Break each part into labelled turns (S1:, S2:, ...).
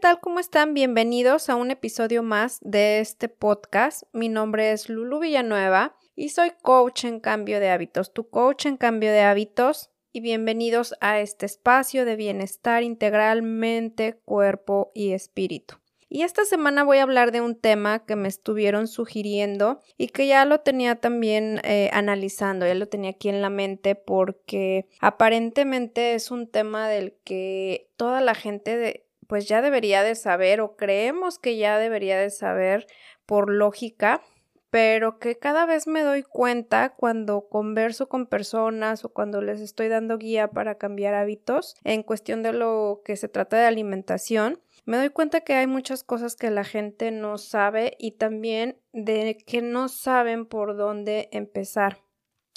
S1: tal? ¿Cómo están? Bienvenidos a un episodio más de este podcast. Mi nombre es Lulu Villanueva y soy coach en cambio de hábitos, tu coach en cambio de hábitos. Y bienvenidos a este espacio de bienestar integralmente, cuerpo y espíritu. Y esta semana voy a hablar de un tema que me estuvieron sugiriendo y que ya lo tenía también eh, analizando, ya lo tenía aquí en la mente porque aparentemente es un tema del que toda la gente de, pues ya debería de saber o creemos que ya debería de saber por lógica, pero que cada vez me doy cuenta cuando converso con personas o cuando les estoy dando guía para cambiar hábitos en cuestión de lo que se trata de alimentación, me doy cuenta que hay muchas cosas que la gente no sabe y también de que no saben por dónde empezar.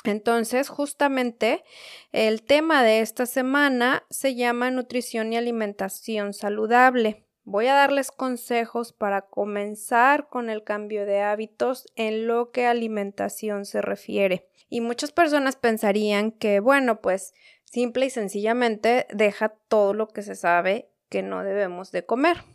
S1: Entonces, justamente el tema de esta semana se llama nutrición y alimentación saludable. Voy a darles consejos para comenzar con el cambio de hábitos en lo que alimentación se refiere. Y muchas personas pensarían que, bueno, pues simple y sencillamente deja todo lo que se sabe que no debemos de comer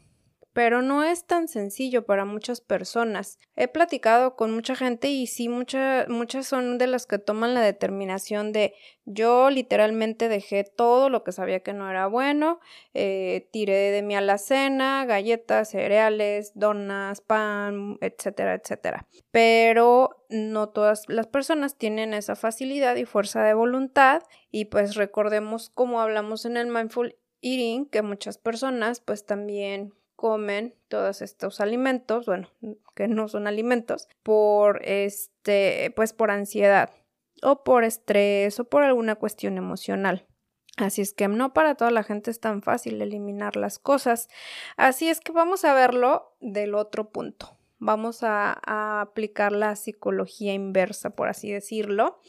S1: pero no es tan sencillo para muchas personas. He platicado con mucha gente y sí, muchas son de las que toman la determinación de yo literalmente dejé todo lo que sabía que no era bueno, eh, tiré de mi alacena, galletas, cereales, donas, pan, etcétera, etcétera. Pero no todas las personas tienen esa facilidad y fuerza de voluntad y pues recordemos como hablamos en el mindful eating que muchas personas pues también comen todos estos alimentos, bueno, que no son alimentos, por este, pues por ansiedad o por estrés o por alguna cuestión emocional. Así es que no para toda la gente es tan fácil eliminar las cosas. Así es que vamos a verlo del otro punto. Vamos a, aplicar la psicología inversa, por así decirlo.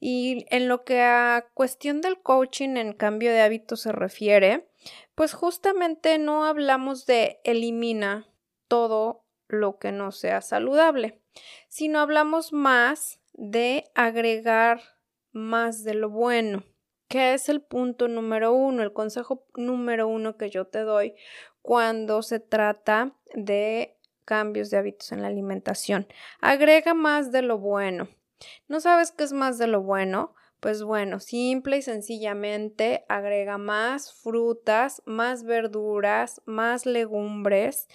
S1: Y en lo que a cuestión del coaching en cambio de hábitos se refiere, pues justamente no hablamos de elimina todo lo que no sea saludable, sino hablamos más de agregar más de lo bueno, que es el punto número uno, el consejo número uno que yo te doy cuando se trata de cambios de hábitos en la alimentación. Agrega más de lo bueno. ¿No sabes qué es más de lo bueno? Pues bueno, simple y sencillamente agrega más frutas, más verduras, más legumbres,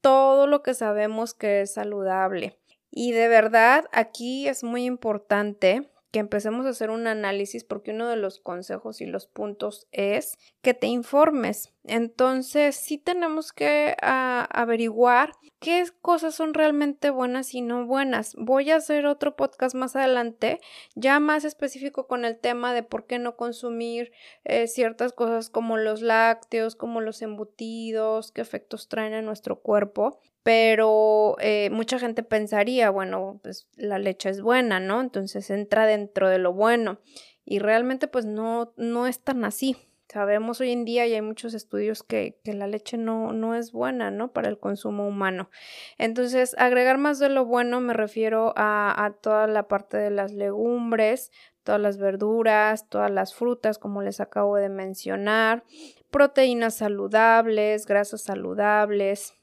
S1: todo lo que sabemos que es saludable. Y de verdad, aquí es muy importante que empecemos a hacer un análisis porque uno de los consejos y los puntos es que te informes. Entonces, sí tenemos que ah, averiguar qué cosas son realmente buenas y no buenas. Voy a hacer otro podcast más adelante, ya más específico con el tema de por qué no consumir eh, ciertas cosas como los lácteos, como los embutidos, qué efectos traen en nuestro cuerpo pero eh, mucha gente pensaría, bueno, pues la leche es buena, ¿no? Entonces entra dentro de lo bueno y realmente pues no, no es tan así. Sabemos hoy en día y hay muchos estudios que, que la leche no, no es buena, ¿no? Para el consumo humano. Entonces, agregar más de lo bueno me refiero a, a toda la parte de las legumbres, todas las verduras, todas las frutas, como les acabo de mencionar, proteínas saludables, grasas saludables,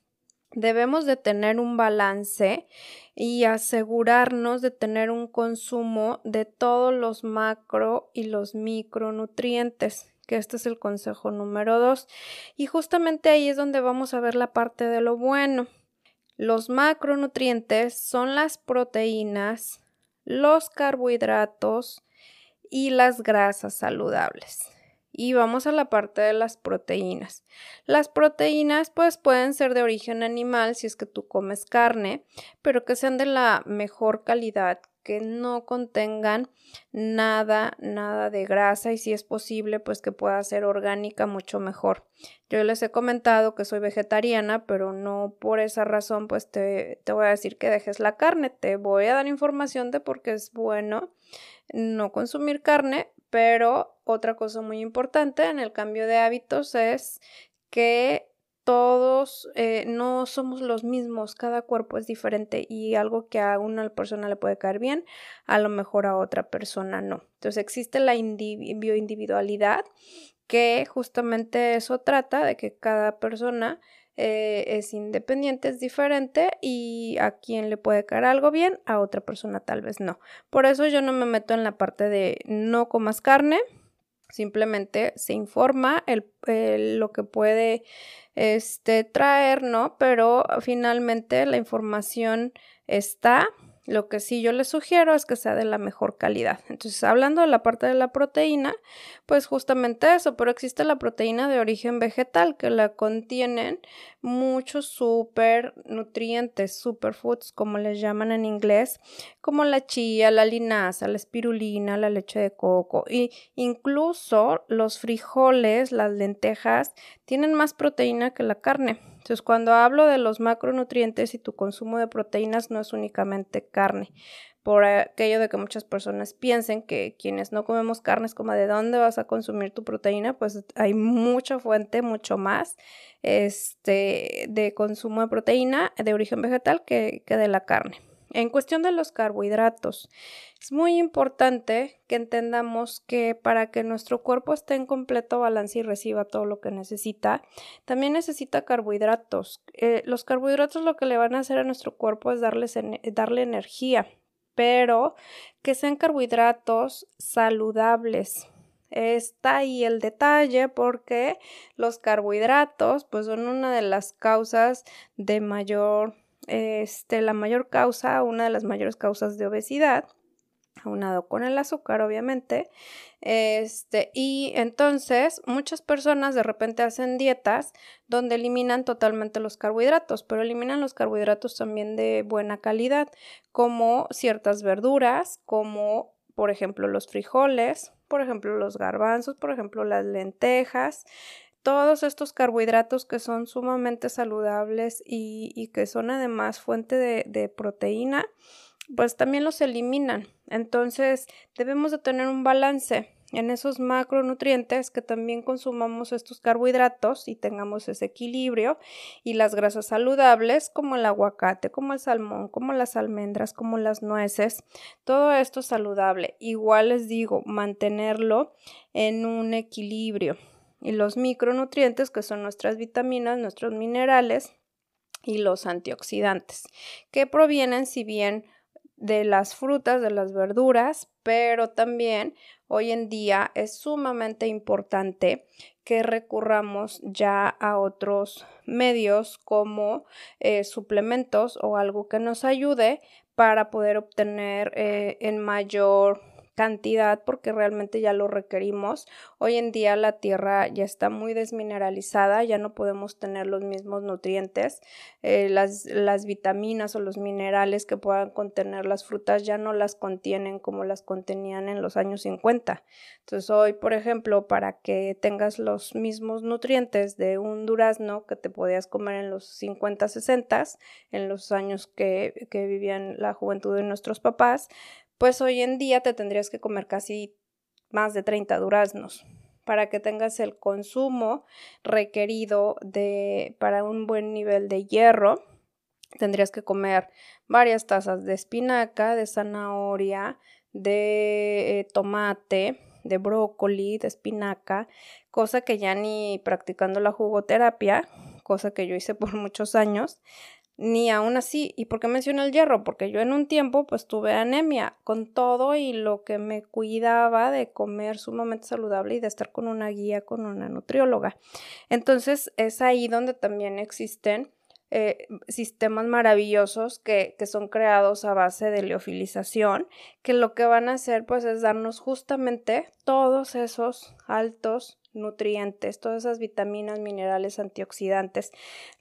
S1: Debemos de tener un balance y asegurarnos de tener un consumo de todos los macro y los micronutrientes, que este es el consejo número dos. Y justamente ahí es donde vamos a ver la parte de lo bueno. Los macronutrientes son las proteínas, los carbohidratos y las grasas saludables. Y vamos a la parte de las proteínas. Las proteínas pues pueden ser de origen animal si es que tú comes carne, pero que sean de la mejor calidad, que no contengan nada, nada de grasa y si es posible pues que pueda ser orgánica mucho mejor. Yo les he comentado que soy vegetariana, pero no por esa razón pues te, te voy a decir que dejes la carne. Te voy a dar información de por qué es bueno no consumir carne, pero otra cosa muy importante en el cambio de hábitos es que todos eh, no somos los mismos, cada cuerpo es diferente y algo que a una persona le puede caer bien, a lo mejor a otra persona no. Entonces existe la bioindividualidad que justamente eso trata de que cada persona eh, es independiente, es diferente y a quien le puede caer algo bien, a otra persona tal vez no. Por eso yo no me meto en la parte de no comas carne, simplemente se informa el, lo que puede este, traer, ¿no? Pero finalmente la información está lo que sí yo les sugiero es que sea de la mejor calidad. Entonces, hablando de la parte de la proteína, pues justamente eso, pero existe la proteína de origen vegetal que la contienen muchos super nutrientes, superfoods, como les llaman en inglés, como la chía, la linaza, la espirulina, la leche de coco y incluso los frijoles, las lentejas, tienen más proteína que la carne. Entonces, cuando hablo de los macronutrientes y tu consumo de proteínas no es únicamente carne, por aquello de que muchas personas piensen que quienes no comemos carne es como de dónde vas a consumir tu proteína, pues hay mucha fuente, mucho más este, de consumo de proteína de origen vegetal que, que de la carne. En cuestión de los carbohidratos, es muy importante que entendamos que para que nuestro cuerpo esté en completo balance y reciba todo lo que necesita, también necesita carbohidratos. Eh, los carbohidratos lo que le van a hacer a nuestro cuerpo es darle energía, pero que sean carbohidratos saludables. Está ahí el detalle porque los carbohidratos pues son una de las causas de mayor este, la mayor causa, una de las mayores causas de obesidad, aunado con el azúcar, obviamente. Este, y entonces muchas personas de repente hacen dietas donde eliminan totalmente los carbohidratos, pero eliminan los carbohidratos también de buena calidad, como ciertas verduras, como por ejemplo los frijoles, por ejemplo los garbanzos, por ejemplo las lentejas, todos estos carbohidratos que son sumamente saludables y, que son además fuente de, proteína, pues también los eliminan. Entonces debemos de tener un balance en esos macronutrientes que también consumamos estos carbohidratos y tengamos ese equilibrio y las grasas saludables como el aguacate, como el salmón, como las almendras, como las nueces, todo esto es saludable. Igual les digo, mantenerlo en un equilibrio y los micronutrientes que son nuestras vitaminas, nuestros minerales y los antioxidantes que provienen si bien de las frutas, de las verduras, pero también hoy en día es sumamente importante que recurramos ya a otros medios como eh, suplementos o algo que nos ayude para poder obtener eh, en mayor cantidad porque realmente ya lo requerimos. Hoy en día la tierra ya está muy desmineralizada, ya no podemos tener los mismos nutrientes. Eh, las, las vitaminas o los minerales que puedan contener las frutas ya no las contienen como las contenían en los años 50. Entonces hoy, por ejemplo, para que tengas los mismos nutrientes de un durazno que te podías comer en los 50, 60, en los años que, que vivían la juventud de nuestros papás, pues hoy en día te tendrías que comer casi más de 30 duraznos para que tengas el consumo requerido de para un buen nivel de hierro. Tendrías que comer varias tazas de espinaca, de zanahoria, de eh, tomate, de brócoli, de espinaca, cosa que ya ni practicando la jugoterapia, cosa que yo hice por muchos años, ni aún así. ¿Y por qué menciono el hierro? Porque yo en un tiempo pues tuve anemia con todo y lo que me cuidaba de comer sumamente saludable y de estar con una guía, con una nutrióloga. Entonces es ahí donde también existen eh, sistemas maravillosos que, que, son creados a base de leofilización, que lo que van a hacer pues es darnos justamente todos esos altos nutrientes, todas esas vitaminas, minerales, antioxidantes.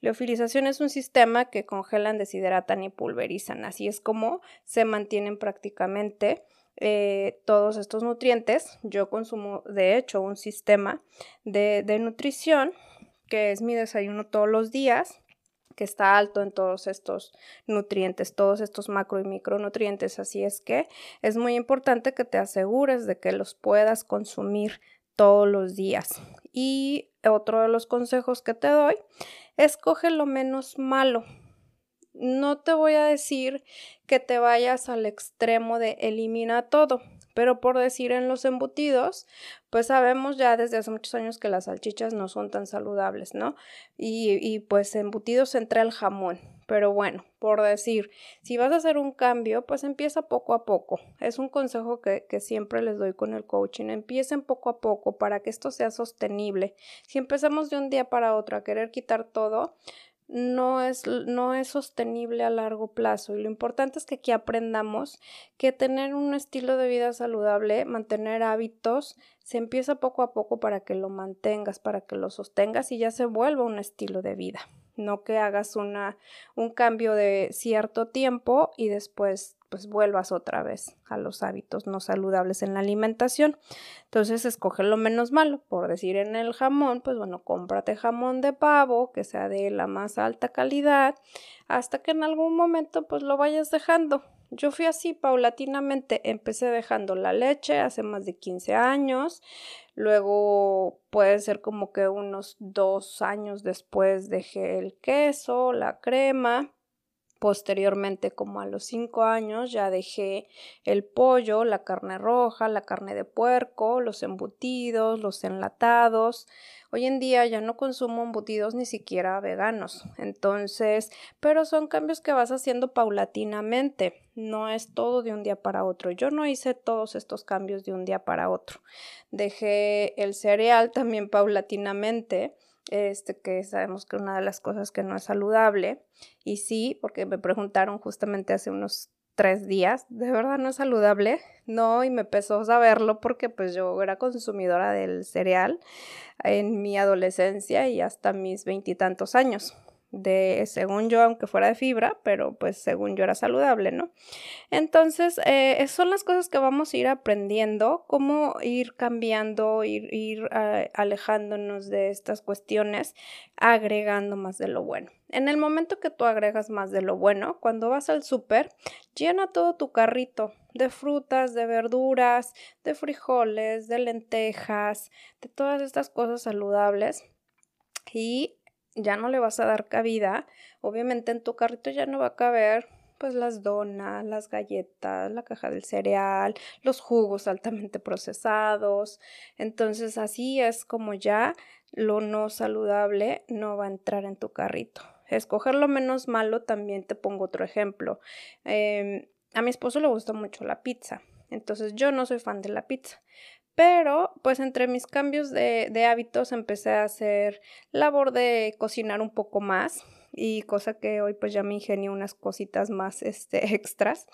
S1: Leofilización es un sistema que congelan, deshidratan y pulverizan. Así es como se mantienen prácticamente eh, todos estos nutrientes. Yo consumo, de hecho, un sistema de, de nutrición que es mi desayuno todos los días que está alto en todos estos nutrientes, todos estos macro y micronutrientes. Así es que es muy importante que te asegures de que los puedas consumir todos los días. Y otro de los consejos que te doy, escoge lo menos malo. No te voy a decir que te vayas al extremo de elimina todo, Pero por decir en los embutidos, pues sabemos ya desde hace muchos años que las salchichas no son tan saludables, ¿no? Y, y pues embutidos entra el jamón. Pero bueno, por decir, si vas a hacer un cambio, pues empieza poco a poco. Es un consejo que, que, siempre les doy con el coaching. Empiecen poco a poco para que esto sea sostenible. Si empezamos de un día para otro a querer quitar todo, no es, no es sostenible a largo plazo. Y lo importante es que aquí aprendamos que tener un estilo de vida saludable, mantener hábitos, se empieza poco a poco para que lo mantengas, para que lo sostengas y ya se vuelva un estilo de vida. No que hagas una, un cambio de cierto tiempo y después pues vuelvas otra vez a los hábitos no saludables en la alimentación. Entonces, escoge lo menos malo. Por decir en el jamón, pues bueno, cómprate jamón de pavo que sea de la más alta calidad hasta que en algún momento pues lo vayas dejando. Yo fui así paulatinamente, empecé dejando la leche hace más de 15 años, luego puede ser como que unos dos años después dejé el queso, la crema, Posteriormente, como a los cinco años, ya dejé el pollo, la carne roja, la carne de puerco, los embutidos, los enlatados. Hoy en día ya no consumo embutidos ni siquiera veganos. Entonces, pero son cambios que vas haciendo paulatinamente. No es todo de un día para otro. Yo no hice todos estos cambios de un día para otro. Dejé el cereal también paulatinamente este, que sabemos que una de las cosas que no es saludable. Y sí, porque me preguntaron justamente hace unos tres días, ¿de verdad no es saludable? No, y me a saberlo porque pues yo era consumidora del cereal en mi adolescencia y hasta mis veintitantos años de, según yo, aunque fuera de fibra, pero pues según yo era saludable, ¿no? Entonces, eh, son las cosas que vamos a ir aprendiendo, cómo ir cambiando, ir, ir eh, alejándonos de estas cuestiones, agregando más de lo bueno. En el momento que tú agregas más de lo bueno, cuando vas al súper, llena todo tu carrito de frutas, de verduras, de frijoles, de lentejas, de todas estas cosas saludables y ya no le vas a dar cabida, obviamente en tu carrito ya no va a caber pues las donas, las galletas, la caja del cereal, los jugos altamente procesados. Entonces así es como ya lo no saludable no va a entrar en tu carrito. Escoger lo menos malo también te pongo otro ejemplo. Em, a mi esposo le gusta mucho la pizza. Entonces yo no soy fan de la pizza. Pero, pues entre mis cambios de, de hábitos empecé a hacer labor de cocinar un poco más y cosa que hoy pues ya me ingenié unas cositas más este, extras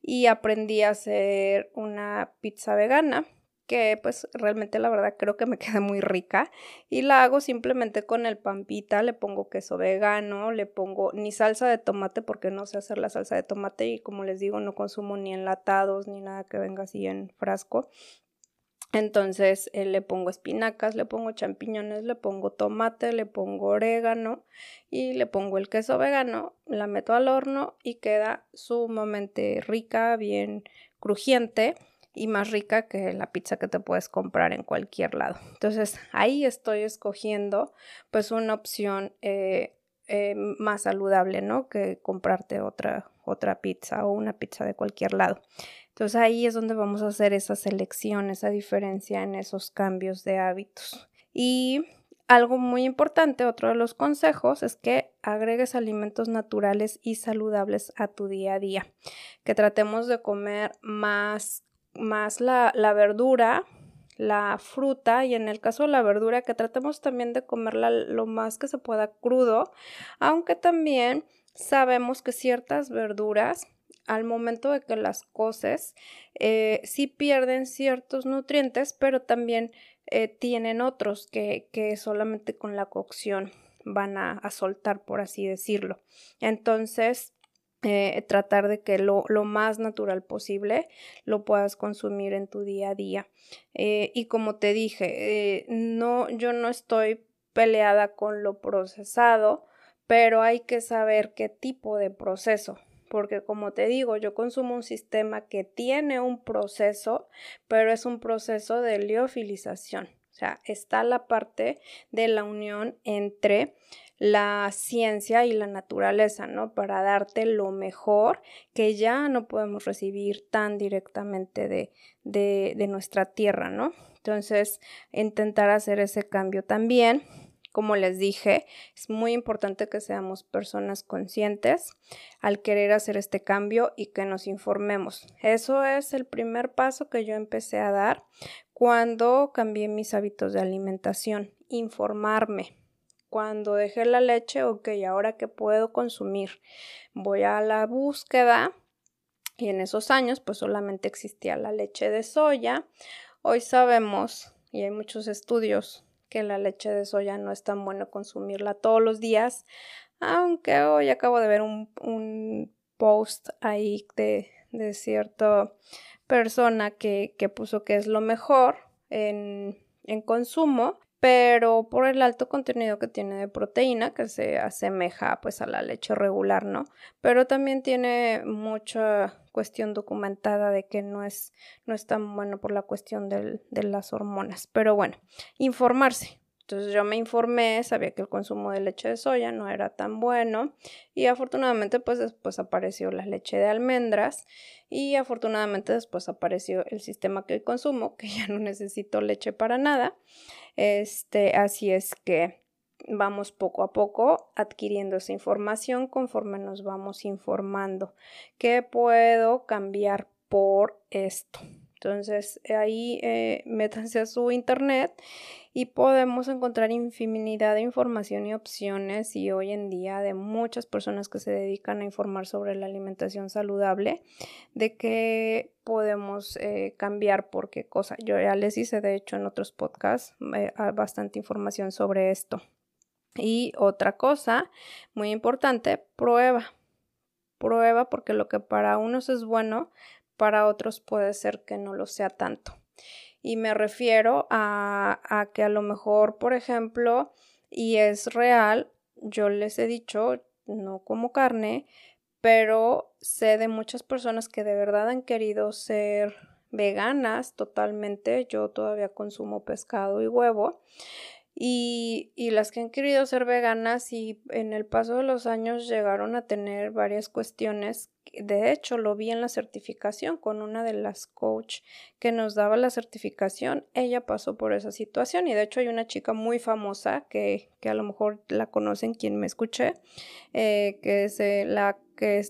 S1: y aprendí a hacer una pizza vegana que pues realmente la verdad creo que me queda muy rica y la hago simplemente con el pampita, le pongo queso vegano, le pongo ni salsa de tomate porque no sé hacer la salsa de tomate y como les digo no consumo ni enlatados ni nada que venga así en frasco, entonces eh, le pongo espinacas, le pongo champiñones, le pongo tomate, le pongo orégano y le pongo el queso vegano, la meto al horno y queda sumamente rica, bien crujiente y más rica que la pizza que te puedes comprar en cualquier lado. Entonces ahí estoy escogiendo pues una opción eh, eh, más saludable, ¿no? Que comprarte otra, otra pizza o una pizza de cualquier lado. Entonces ahí es donde vamos a hacer esa selección, esa diferencia en esos cambios de hábitos. Y algo muy importante, otro de los consejos, es que agregues alimentos naturales y saludables a tu día a día. Que tratemos de comer más, más la, la verdura, la fruta y en el caso de la verdura que tratemos también de comerla lo más que se pueda crudo, aunque también sabemos que ciertas verduras al momento de que las coces eh, sí pierden ciertos nutrientes, pero también eh, tienen otros que, que, solamente con la cocción van a, soltar, por así decirlo. Entonces, eh, tratar de que lo, lo, más natural posible lo puedas consumir en tu día a día. y como te dije, no, yo no estoy peleada con lo procesado, pero hay que saber qué tipo de proceso porque como te digo, yo consumo un sistema que tiene un proceso, pero es un proceso de liofilización. O sea, está la parte de la unión entre la ciencia y la naturaleza, ¿no? Para darte lo mejor que ya no podemos recibir tan directamente de, de, de nuestra tierra, ¿no? Entonces, intentar hacer ese cambio también. Como les dije, es muy importante que seamos personas conscientes al querer hacer este cambio y que nos informemos. Eso es el primer paso que yo empecé a dar cuando cambié mis hábitos de alimentación, informarme. Cuando dejé la leche, ok, ahora que puedo consumir, voy a la búsqueda y en esos años pues solamente existía la leche de soya. Hoy sabemos, y hay muchos estudios, que la leche de soya no es tan bueno consumirla todos los días, aunque hoy acabo de ver un, un post ahí de, de cierta persona que, que, puso que es lo mejor en, en consumo, pero por el alto contenido que tiene de proteína, que se asemeja pues a la leche regular, ¿no? Pero también tiene mucha cuestión documentada de que no es, no es tan bueno por la cuestión del, de las hormonas. Pero bueno, informarse. Entonces yo me informé, sabía que el consumo de leche de soya no era tan bueno y afortunadamente pues después apareció la leche de almendras y afortunadamente después apareció el sistema que consumo, que ya no necesito leche para nada. Este, así es que vamos poco a poco adquiriendo esa información conforme nos vamos informando. ¿Qué puedo cambiar por esto? Entonces ahí eh, métanse a su internet y podemos encontrar infinidad de información y opciones y hoy en día de muchas personas que se dedican a informar sobre la alimentación saludable, de qué podemos eh, cambiar por qué cosa. Yo ya les hice de hecho en otros podcasts eh, bastante información sobre esto. Y otra cosa muy importante, prueba. Prueba porque lo que para unos es bueno, para otros puede ser que no lo sea tanto. Y me refiero a, a que a lo mejor, por ejemplo, y es real, yo les he dicho, no como carne, pero sé de muchas personas que de verdad han querido ser veganas totalmente. Yo todavía consumo pescado y huevo. Y, y, las que han querido ser veganas y en el paso de los años llegaron a tener varias cuestiones. De hecho, lo vi en la certificación con una de las coach que nos daba la certificación. Ella pasó por esa situación y de hecho hay una chica muy famosa que, que a lo mejor la conocen quien me escuché, eh, que es eh, la que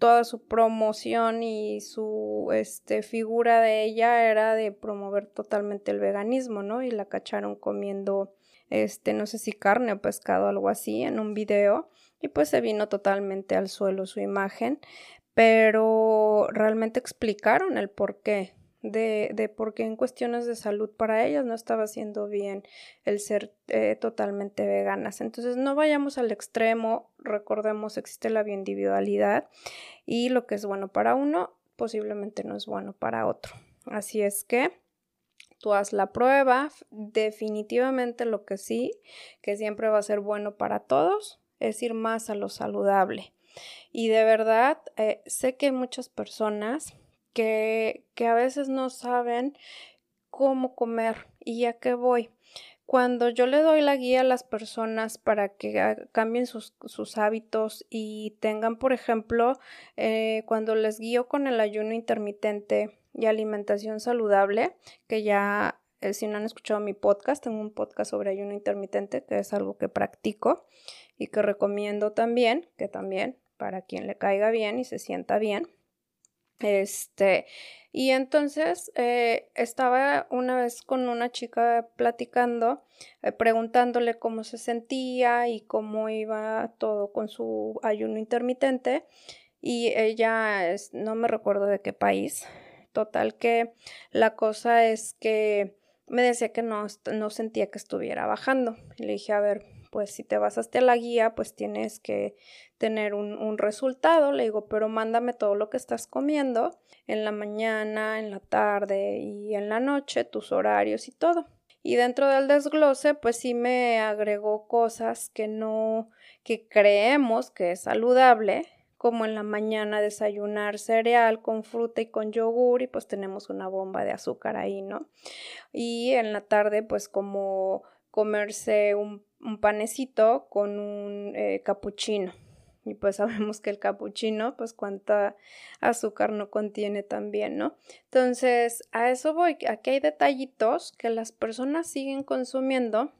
S1: toda su promoción y su este, figura de ella era de promover totalmente el veganismo, ¿no? Y la cacharon comiendo, este, no sé si carne o pescado, algo así, en un video. Y pues se vino totalmente al suelo su imagen. Pero realmente explicaron el por qué de, de por qué en cuestiones de salud para ellas no estaba haciendo bien el ser eh, totalmente veganas. Entonces no vayamos al extremo, recordemos existe la bioindividualidad y lo que es bueno para uno posiblemente no es bueno para otro. Así es que tú haz la prueba, definitivamente lo que sí, que siempre va a ser bueno para todos, es ir más a lo saludable. Y de verdad, eh, sé que muchas personas que, que a veces no saben cómo comer y a qué voy. Cuando yo le doy la guía a las personas para que cambien sus, sus hábitos y tengan, por ejemplo, eh, cuando les guío con el ayuno intermitente y alimentación saludable, que ya eh, si no han escuchado mi podcast, tengo un podcast sobre ayuno intermitente, que es algo que practico y que recomiendo también, que también para quien le caiga bien y se sienta bien. Este, y entonces eh, estaba una vez con una chica platicando, eh, preguntándole cómo se sentía y cómo iba todo con su ayuno intermitente. Y ella no me recuerdo de qué país. Total que la cosa es que me decía que no, no sentía que estuviera bajando. Y le dije, a ver, pues si te basaste a la guía, pues tienes que tener un, un, resultado. Le digo, pero mándame todo lo que estás comiendo en la mañana, en la tarde y en la noche, tus horarios y todo. Y dentro del desglose, pues sí me agregó cosas que no, que creemos que es saludable, como en la mañana desayunar cereal con fruta y con yogur y pues tenemos una bomba de azúcar ahí, ¿no? Y en la tarde pues como comerse un, panecito con un eh, capuchino. Y pues sabemos que el capuchino, pues cuánta azúcar no contiene también, ¿no? Entonces, a eso voy. Aquí hay detallitos que las personas siguen consumiendo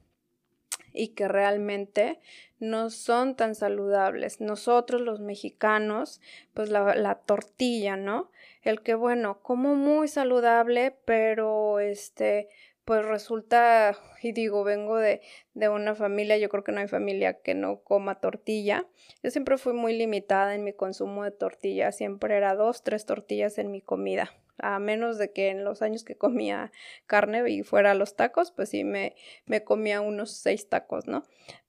S1: y que realmente no son tan saludables. Nosotros los mexicanos, pues la, tortilla, ¿no? El que, bueno, como muy saludable, pero este, pues resulta, y digo, vengo de, de, una familia, yo creo que no hay familia que no coma tortilla. Yo siempre fui muy limitada en mi consumo de tortilla, siempre era dos, tres tortillas en mi comida a menos de que en los años que comía carne y fuera los tacos, pues sí me, me comía unos seis tacos, ¿no?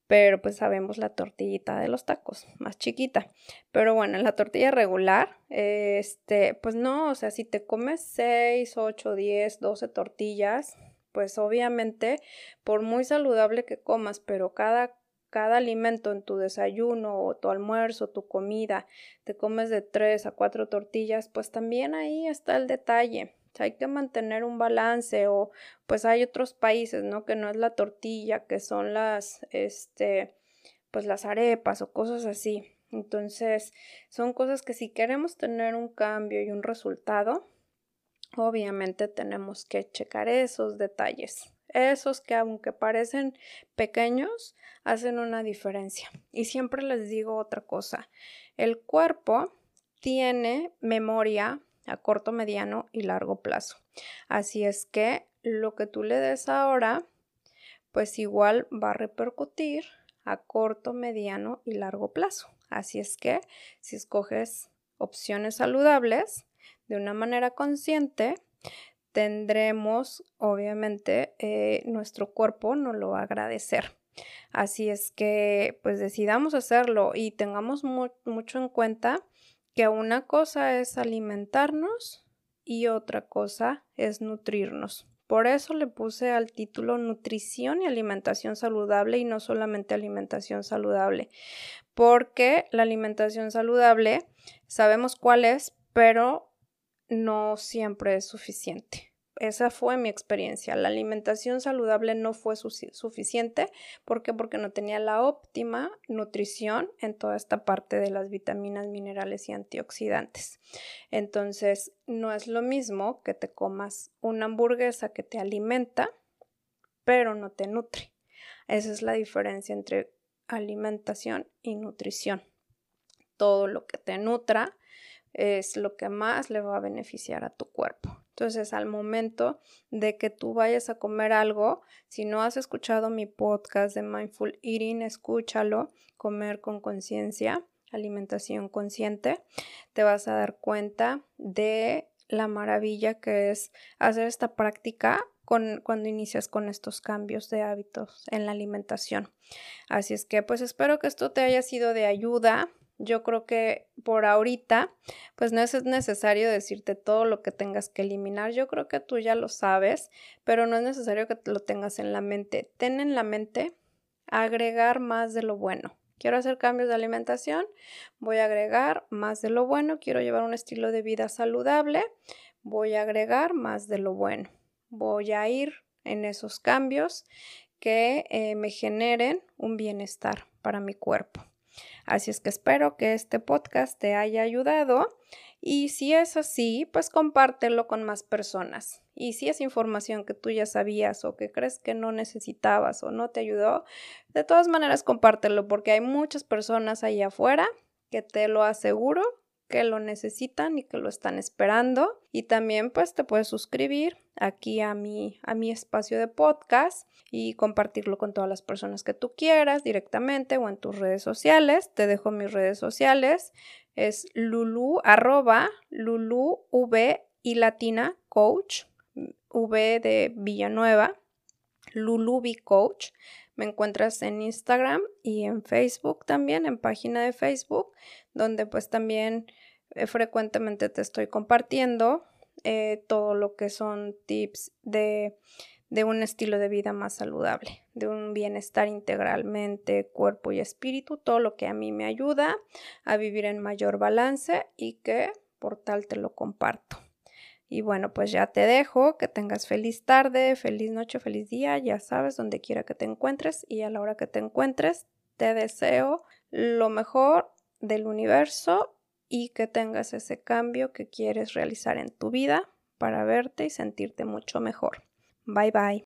S1: Pero pues sabemos la tortillita de los tacos, más chiquita. Pero bueno, en la tortilla regular, este, pues no, o sea, si te comes seis, ocho, diez, doce tortillas, pues obviamente, por muy saludable que comas, pero cada cada alimento en tu desayuno o tu almuerzo, tu comida, te comes de tres a cuatro tortillas, pues también ahí está el detalle. hay que mantener un balance o pues hay otros países, ¿no? Que no es la tortilla, que son las, este, pues las arepas o cosas así. Entonces, son cosas que si queremos tener un cambio y un resultado, obviamente tenemos que checar esos detalles. Esos que aunque parecen pequeños, hacen una diferencia. Y siempre les digo otra cosa. El cuerpo tiene memoria a corto, mediano y largo plazo. Así es que lo que tú le des ahora, pues igual va a repercutir a corto, mediano y largo plazo. Así es que si escoges opciones saludables de una manera consciente, tendremos, obviamente, eh, nuestro cuerpo nos lo va a agradecer. Así es que, pues decidamos hacerlo y tengamos mucho en cuenta que una cosa es alimentarnos y otra cosa es nutrirnos. Por eso le puse al título Nutrición y Alimentación Saludable y no solamente alimentación saludable, porque la alimentación saludable sabemos cuál es, pero no siempre es suficiente. Esa fue mi experiencia. La alimentación saludable no fue suficiente. ¿Por qué? Porque no tenía la óptima nutrición en toda esta parte de las vitaminas, minerales y antioxidantes. Entonces, no es lo mismo que te comas una hamburguesa que te alimenta, pero no te nutre. Esa es la diferencia entre alimentación y nutrición. Todo lo que te nutra es lo que más le va a beneficiar a tu cuerpo. Entonces, al momento de que tú vayas a comer algo, si no has escuchado mi podcast de Mindful Eating, escúchalo, comer con conciencia, alimentación consciente, te vas a dar cuenta de la maravilla que es hacer esta práctica con, cuando inicias con estos cambios de hábitos en la alimentación. Así es que pues espero que esto te haya sido de ayuda yo creo que por ahorita, pues no es necesario decirte todo lo que tengas que eliminar. Yo creo que tú ya lo sabes, pero no es necesario que lo tengas en la mente. Ten en la mente agregar más de lo bueno. Quiero hacer cambios de alimentación, voy a agregar más de lo bueno. Quiero llevar un estilo de vida saludable, voy a agregar más de lo bueno. Voy a ir en esos cambios que eh, me generen un bienestar para mi cuerpo. Así es que espero que este podcast te haya ayudado y si es así, pues compártelo con más personas. Y si es información que tú ya sabías o que crees que no necesitabas o no te ayudó, de todas maneras compártelo porque hay muchas personas ahí afuera que te lo aseguro que lo necesitan y que lo están esperando. Y también pues te puedes suscribir aquí a mi, a mi espacio de podcast y compartirlo con todas las personas que tú quieras directamente o en tus redes sociales. Te dejo mis redes sociales. Es lulu arroba lulu v y latina coach v de Villanueva lulubi coach me encuentras en Instagram y en Facebook también, en página de Facebook, donde pues también eh, frecuentemente te estoy compartiendo eh, todo lo que son tips de, de un estilo de vida más saludable, de un bienestar integralmente, cuerpo y espíritu, todo lo que a mí me ayuda a vivir en mayor balance y que por tal te lo comparto. Y bueno, pues ya te dejo, que tengas feliz tarde, feliz noche, feliz día, ya sabes, donde quiera que te encuentres y a la hora que te encuentres, te deseo lo mejor del universo y que tengas ese cambio que quieres realizar en tu vida para verte y sentirte mucho mejor. Bye bye.